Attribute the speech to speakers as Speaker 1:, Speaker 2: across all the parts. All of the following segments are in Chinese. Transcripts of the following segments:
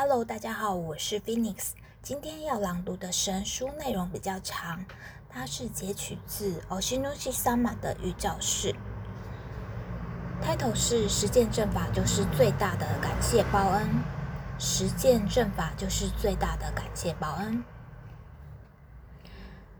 Speaker 1: Hello，大家好，我是 Phoenix。今天要朗读的神书内容比较长，它是截取自 Oshinushi Sama 的预教式。Title 是实践正法就是最大的感谢报恩，实践正法就是最大的感谢报恩。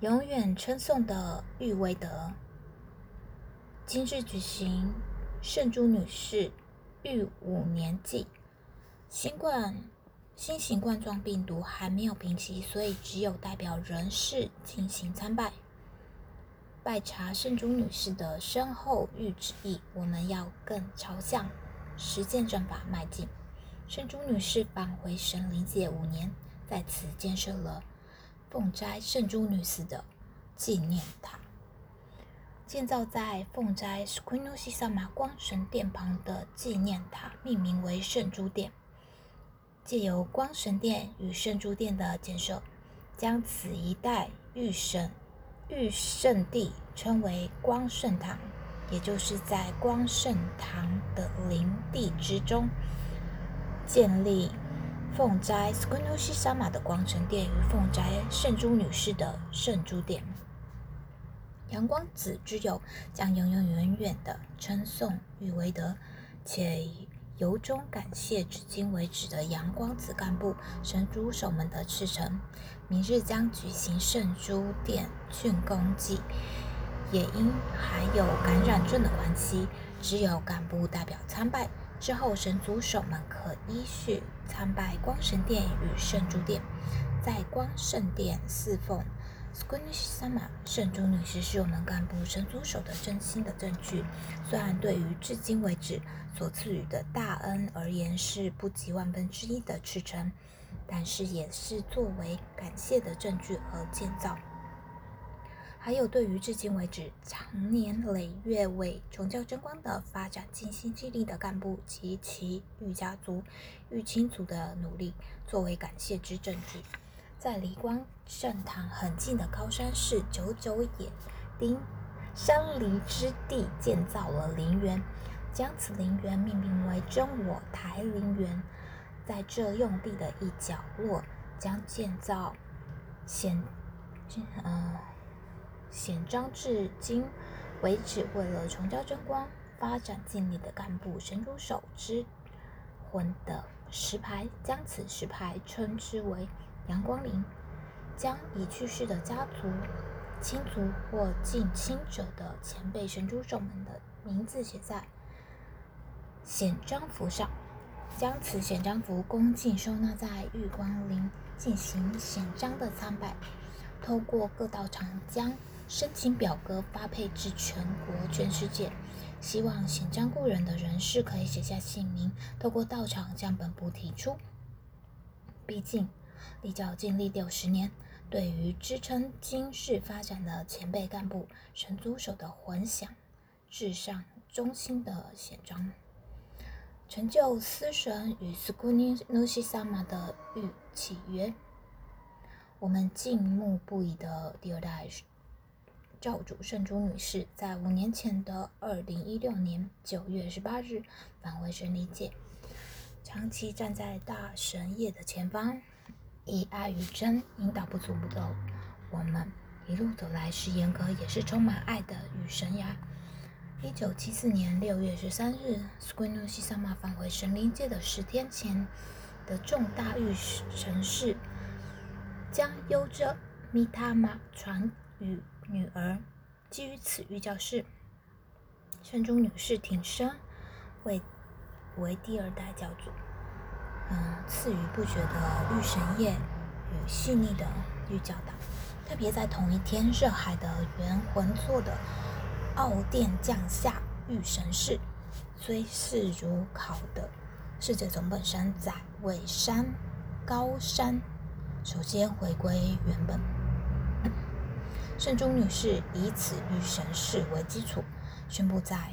Speaker 1: 永远称颂的玉威德，今日举行圣珠女士玉五年祭，新冠。新型冠状病毒还没有平息，所以只有代表人士进行参拜，拜查圣珠女士的身后玉旨意。我们要更朝向实践正法迈进。圣珠女士返回神灵界五年，在此建设了凤斋圣珠女士的纪念塔，建造在凤斋 s q u i n o s i Sama 光神殿旁的纪念塔，命名为圣珠殿。借由光神殿与圣珠殿的建设，将此一带御神御圣地称为光圣堂，也就是在光圣堂的林地之中建立凤斋 s q u i n o s h i Sama 的光神殿与凤斋圣珠女士的圣珠殿。阳光子之友将永永远远的称颂与为德，且。由衷感谢至今为止的阳光子干部、神主手们的赤诚。明日将举行圣珠殿竣工祭，也因还有感染症的关系，只有干部代表参拜。之后，神主手们可依序参拜光神殿与圣珠殿，在光圣殿侍奉。Squishy 圣珠女士是我们干部神组手的真心的证据。虽然对于至今为止所赐予的大恩而言是不及万分之一的赤诚，但是也是作为感谢的证据而建造。还有对于至今为止长年累月为崇教争光的发展尽心尽力的干部及其御家族、御亲族的努力，作为感谢之证据。在离光圣堂很近的高山市九九野丁山梨之地建造了陵园，将此陵园命名为真我台陵园。在这用地的一角落，将建造显呃显彰至今为止，为了崇教争光、发展尽力的干部神出手之魂的石牌，将此石牌称之为。阳光林将已去世的家族、亲族或近亲者的前辈神主手们的名字写在显章符上，将此显章符恭敬收纳在玉光林进行显章的参拜。透过各道场将申请表格发配至全国全世界，希望显章故人的人士可以写下姓名，透过道场向本部提出。毕竟。立教经历六十年，对于支撑今世发展的前辈干部神组手的魂想，至上忠心的显彰，成就司神与斯库尼努西萨玛的御契约。我们敬慕不已的第二代教主圣珠女士，在五年前的二零一六年九月十八日返回神理界，长期站在大神业的前方。以爱与真引导不足的我们，一路走来是严格也是充满爱的与神涯。一九七四年六月十三日 s q u i n o s i Sama 返回神灵界的十天前的重大御神事，将优着 Mitama 传与女儿。基于此预教示，圣中女士挺身为为第二代教主。嗯，赐予不绝的御神业与细腻的御教导，特别在同一天，热海的元魂座的奥殿降下御神事，虽是如考的世界总本山在尾山高山，首先回归原本。圣中女士以此御神事为基础，宣布在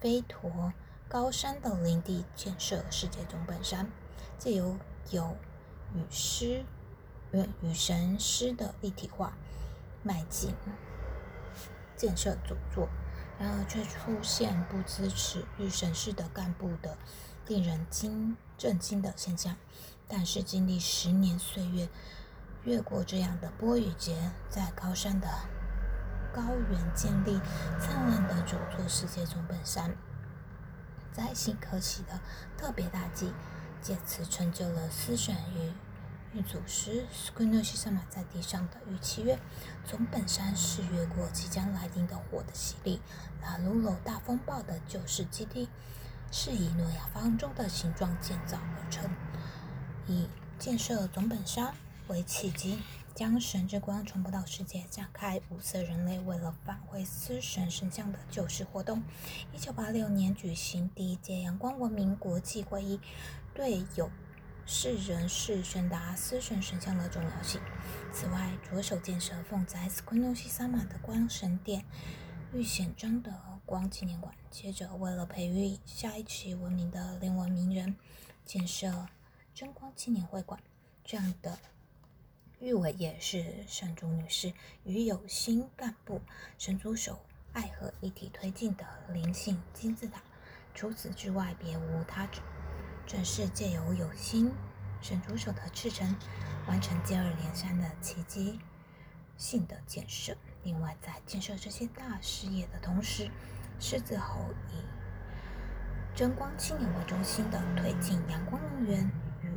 Speaker 1: 飞陀高山的林地建设世界总本山。借由有与诗、与与神诗的立体化，迈进建设主座，然而却出现不支持与神诗的干部的令人惊震惊的现象。但是经历十年岁月，越过这样的波雨节，在高山的高原建立灿烂的主座世界总本山，在新可喜的特别大祭，借此成就了思神与。玉祖师斯奎诺西萨玛在地上的玉契约，从本山是越过即将来临的火的洗礼，拉鲁鲁大风暴的旧式基地，是以诺亚方舟的形状建造而成，以建设总本山为契机，将神之光传播到世界，展开五色人类为了返回司神神像的救世活动。一九八六年举行第一届阳光文明国际会议，对有。是人是宣达司神神像的重要性。此外，着手建设奉在斯昆诺西萨玛的光神殿遇显章的光纪念馆。接着，为了培育下一期文明的灵文名人，建设真光纪念会馆。这样的玉伟也是圣主女士与有心干部神组手爱河一体推进的灵性金字塔。除此之外，别无他指。正是借由有心神主手的赤诚，完成接二连三的奇迹性的建设。另外，在建设这些大事业的同时，狮子吼以争光青年为中心的推进阳光能源与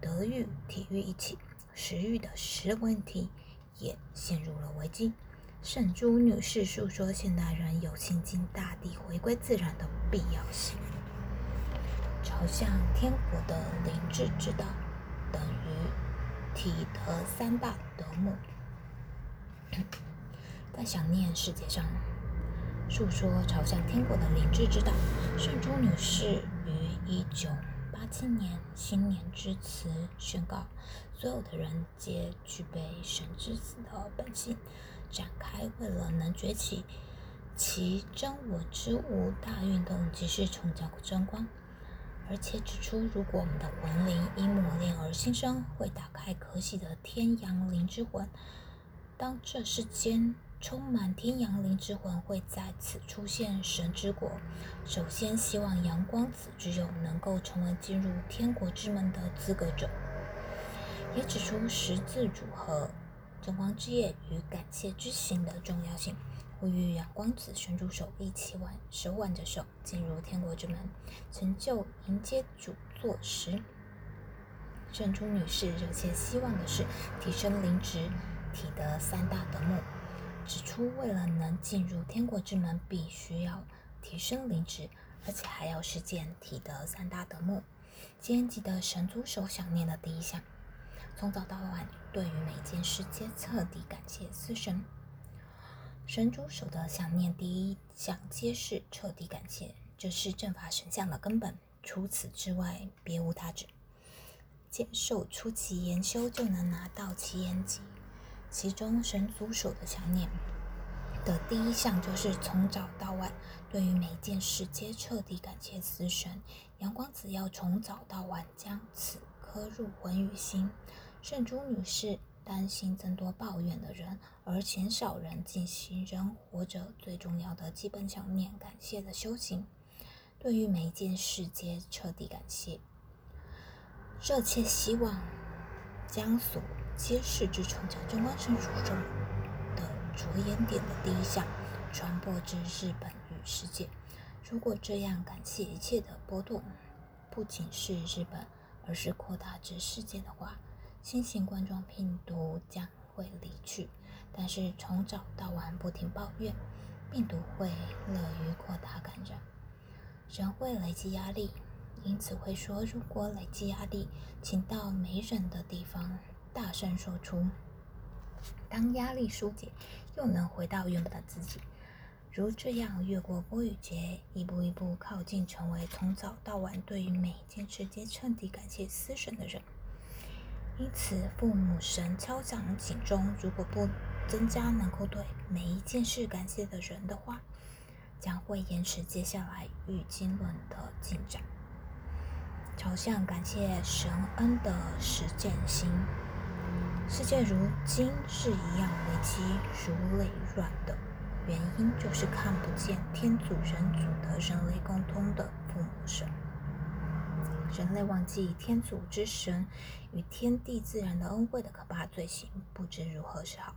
Speaker 1: 德育体育一起，食欲的食问题也陷入了危机。圣珠女士诉说现代人有亲近大地、回归自然的必要性。朝向天国的灵智之道，等于体德三大德目。在想念世界上诉说朝向天国的灵智之道，圣珠女士于一九八七年新年之词宣告：所有的人皆具备神之子的本性，展开为了能崛起其真我之物大运动，即是重教真光。而且指出，如果我们的魂灵因磨练而新生，会打开可喜的天阳灵之魂。当这世间充满天阳灵之魂会在此出现神之国，首先希望阳光子之友能够成为进入天国之门的资格者。也指出十字组合真光之夜与感谢之行的重要性。我与阳光子伸出手一起挽手挽着手进入天国之门，成就迎接主座时。圣珠女士热切希望的是提升灵值体德三大德目，指出为了能进入天国之门，必须要提升灵值，而且还要实践体德三大德目。今天记得神助手想念的第一项，从早到晚对于每件事皆彻底感谢司神。神主手的想念，第一项皆是彻底感谢，这是正法神像的根本。除此之外，别无他旨。接受初期研修，就能拿到其言籍。其中神主手的想念的第一项，就是从早到晚，对于每件事皆彻底感谢死神。阳光子要从早到晚将此刻入魂与心。圣珠女士。担心增多抱怨的人，而减少人进行人活着最重要的基本想念、感谢的修行。对于每一件事皆彻底感谢，热切希望将所揭示之成就真光神书中的着眼点的第一项传播至日本与世界。如果这样感谢一切的波动，不仅是日本，而是扩大至世界的话。新型冠状病毒将会离去，但是从早到晚不停抱怨，病毒会乐于扩大感染，人会累积压力，因此会说：如果累积压力，请到没人的地方大声说出。当压力疏解，又能回到原本的自己，如这样越过波雨节，一步一步靠近成为从早到晚对于每件事皆彻底感谢思神的人。因此，父母神敲响警钟：如果不增加能够对每一件事感谢的人的话，将会延迟接下来与经论的进展。朝向感谢神恩的实践心，世界如今是一样危机如累软的原因，就是看不见天主人主的人类共通的父母神。人类忘记天主之神与天地自然的恩惠的可怕罪行，不知如何是好。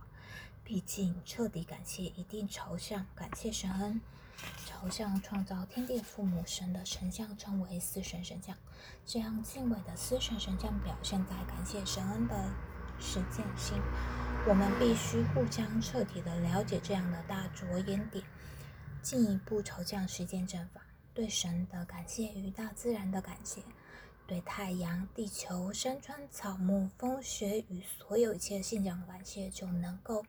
Speaker 1: 毕竟，彻底感谢一定朝向感谢神恩，朝向创造天地父母神的神像称为司神神像。这样敬畏的司神神像表现在感谢神恩的实践性。我们必须互相彻底的了解这样的大着眼点，进一步朝向实践正法。对神的感谢与大自然的感谢，对太阳、地球、山川、草木、风雪与所有一切信仰的感谢，就能够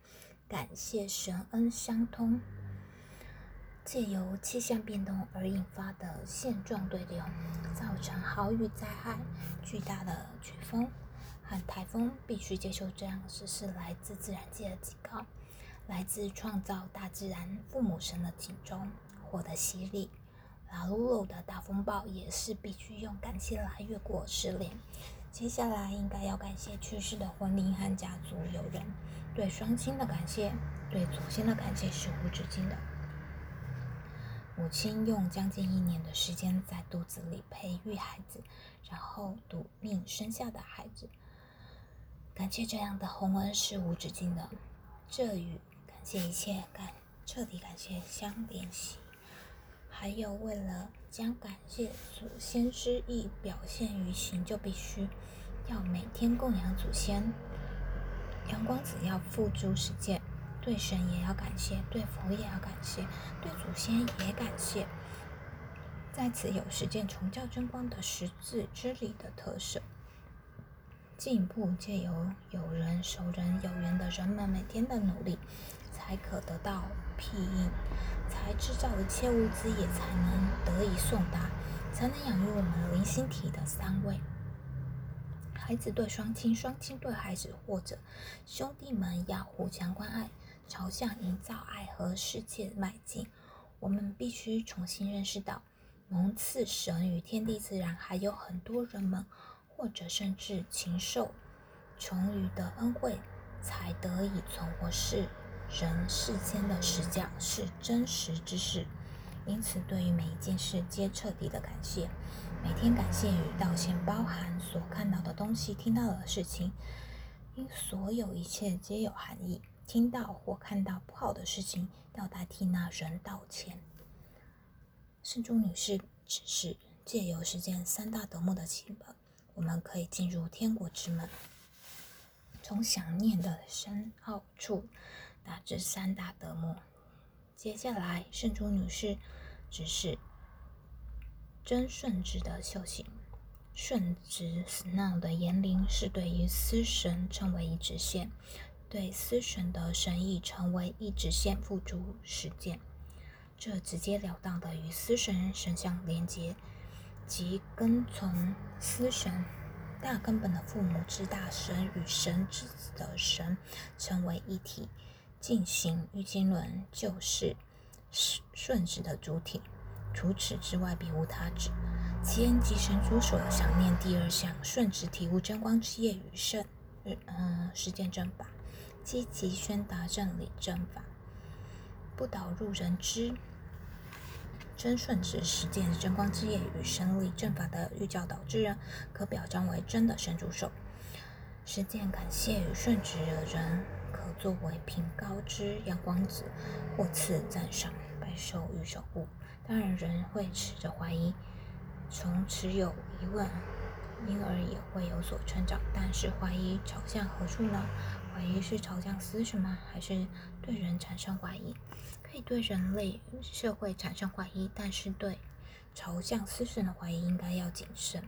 Speaker 1: 感谢神恩相通。借由气象变动而引发的现状对流，造成豪雨灾害、巨大的飓风和台风，必须接受这样实是来自自然界的警告，来自创造大自然父母神的警钟获得洗礼。拉鲁鲁的大风暴也是必须用感谢来越过失联。接下来应该要感谢去世的魂灵和家族友人，对双亲的感谢，对祖先的感谢是无止境的。母亲用将近一年的时间在肚子里培育孩子，然后赌命生下的孩子，感谢这样的洪恩是无止境的。这与感谢一切感彻底感谢相联系。还有，为了将感谢祖先之意表现于行，就必须要每天供养祖先。阳光子要付诸实践，对神也要感谢，对佛也要感谢，对祖先也感谢。在此有实践崇教真光的十字之理的特色。进一步借由有人、熟人、有缘的人们每天的努力，才可得到庇应。才制造一切物资也才能得以送达，才能养育我们灵心体的三位。孩子对双亲，双亲对孩子，或者兄弟们要互相关爱，朝向营造爱和世界迈进。我们必须重新认识到，蒙赐神与天地自然，还有很多人们，或者甚至禽兽、虫鱼的恩惠，才得以存活世。人世间的实相是真实之事，因此对于每一件事皆彻底的感谢。每天感谢与道歉包含所看到的东西、听到的事情，因所有一切皆有含义。听到或看到不好的事情，要代替那人道歉。圣珠女士指示，借由实践三大德目的启本，我们可以进入天国之门，从想念的深奥处。达至三大德目。接下来，圣珠女士只是真顺直的修行。顺直 snow 的言灵是对于司神称为一直线，对司神的神意成为一直线付诸实践。这直截了当的与司神神像连接，即跟从司神大根本的父母之大神与神之子的神成为一体。进行玉经轮就是顺直的主体，除此之外别无他指。其恩即神主所想念第二项顺直体悟真光之业与圣，嗯，实践正法，积极宣达正理正法，不导入人知真顺直实践真光之业与神理正法的预教导之人，可表彰为真的神主手。实践感谢与顺直的人。作为品高之阳光子，或赐赞赏百兽与守护。当然，人会持着怀疑，从持有疑问，因而也会有所成长。但是，怀疑朝向何处呢？怀疑是朝向思什么，还是对人产生怀疑？可以对人类社会产生怀疑，但是对朝向思神的怀疑应该要谨慎。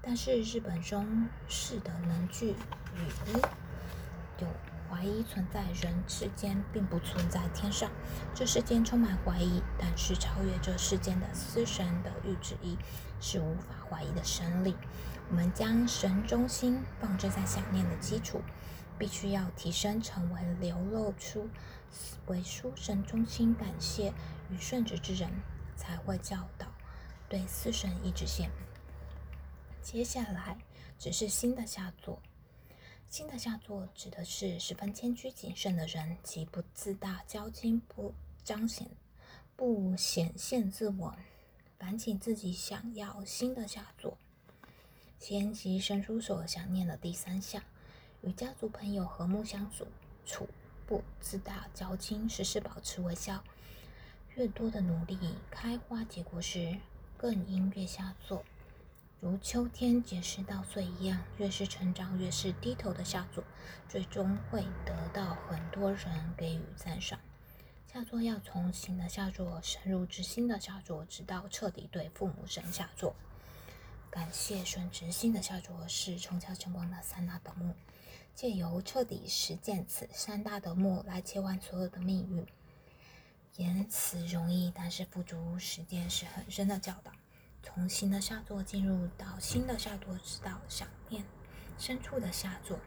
Speaker 1: 但是，日本中式的能句语一有。怀疑存在人世间，并不存在天上。这世间充满怀疑，但是超越这世间的思神的欲旨意是无法怀疑的神力。我们将神中心放置在想念的基础，必须要提升成为流露出为书神中心感谢与顺直之人，才会教导对思神意志线。接下来只是新的下作。新的下作指的是十分谦虚谨慎的人，即不自大骄矜，不彰显，不显现自我，反省自己想要新的下作。前集神出手想念的第三项，与家族朋友和睦相处，处不自大交亲，时时保持微笑。越多的努力开花结果时，更应越下作。如秋天结实稻穗一样，越是成长，越是低头的下作，最终会得到很多人给予赞赏。下作要从新的下作深入至新的下作，直到彻底对父母神下作。感谢顺直心的下作是重敲成光的三大德目，借由彻底实践此三大德目来切换所有的命运。言辞容易，但是付诸实践是很深的教导。从新的下座进入到新的下座，直到想念深处的下座。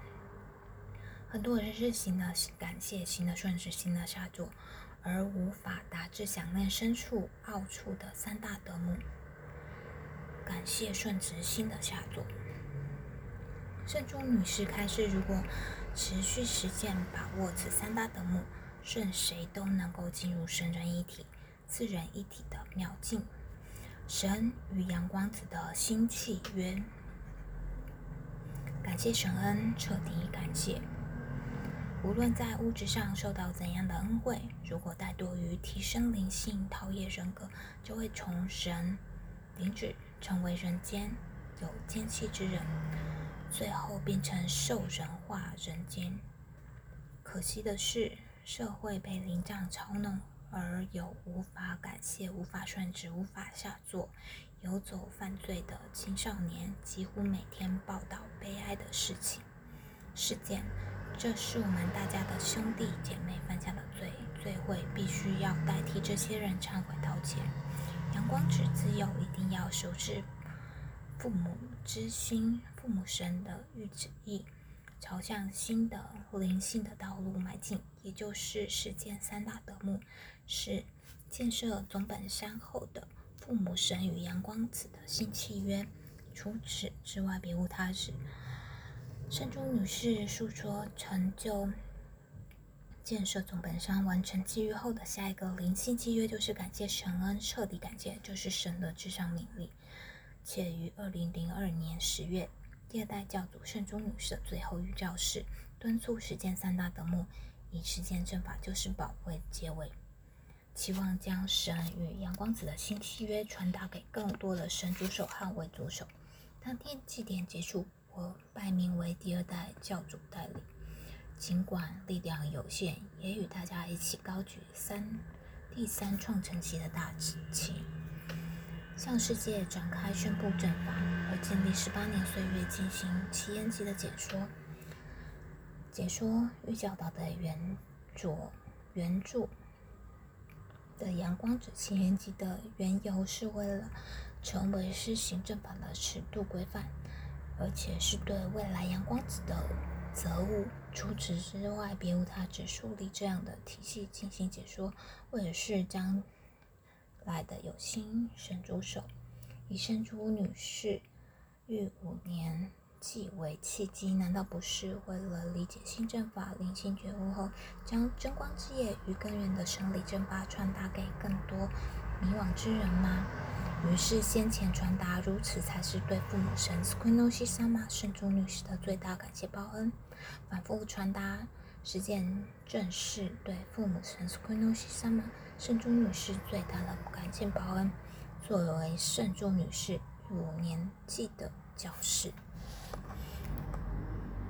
Speaker 1: 很多人是新的感谢、新的顺直、新的下座，而无法达至想念深处奥处的三大德目。感谢顺直心的下座。圣中女士开示：如果持续实践，把握此三大德目，任谁都能够进入神人一体、自人一体的妙境。神与阳光子的新契约。感谢神恩，彻底感谢。无论在物质上受到怎样的恩惠，如果怠惰于提升灵性、陶冶人格，就会从神领旨。成为人间有奸气之人，最后变成兽人化人间。可惜的是，社会被灵障操弄，而有无法感谢、无法顺直、无法下作、游走犯罪的青少年，几乎每天报道悲哀的事情事件。这是我们大家的兄弟姐妹犯下的罪，罪会必须要代替这些人忏悔道歉。阳光指自幼一定要守持父母之心、父母神的御旨意，朝向新的灵性的道路迈进，也就是实践三大德目，是建设总本山后的父母神与阳光子的新契约。除此之外，别无他事。圣珠女士诉说成就。建设总本山完成契约后的下一个灵性契约，就是感谢神恩，彻底感谢，就是神的至上命令。且于二零零二年十月，第二代教主圣珠女士的最后预兆是敦促实践三大德目，以实践正法就是宝为结尾，期望将神与阳光子的新契约传达给更多的神主手和为主手。当天祭典结束，我拜名为第二代教主代理。尽管力量有限，也与大家一起高举三第三创成期的大旗，向世界展开宣布正法，而经历十八年岁月进行七言集的解说。解说与教导的原作原著的阳光者七言集的缘由，是为了成为施行正法的尺度规范，而且是对未来阳光子的。责务。除此之外，别无他，只树立这样的体系进行解说，为的是将来的有心神主手，以圣主女士育五年即为契机，难道不是为了理解新正法、灵性觉悟后，将真光之夜与根源的神理正法传达给更多迷惘之人吗？于是，先前传达如此，才是对父母神 Squinosi-sama 圣主女士的最大感谢报恩。反复传达实践，正是对父母神 Squinosi-sama 圣主女士最大的感谢报恩。作为圣主女士五年祭的教士。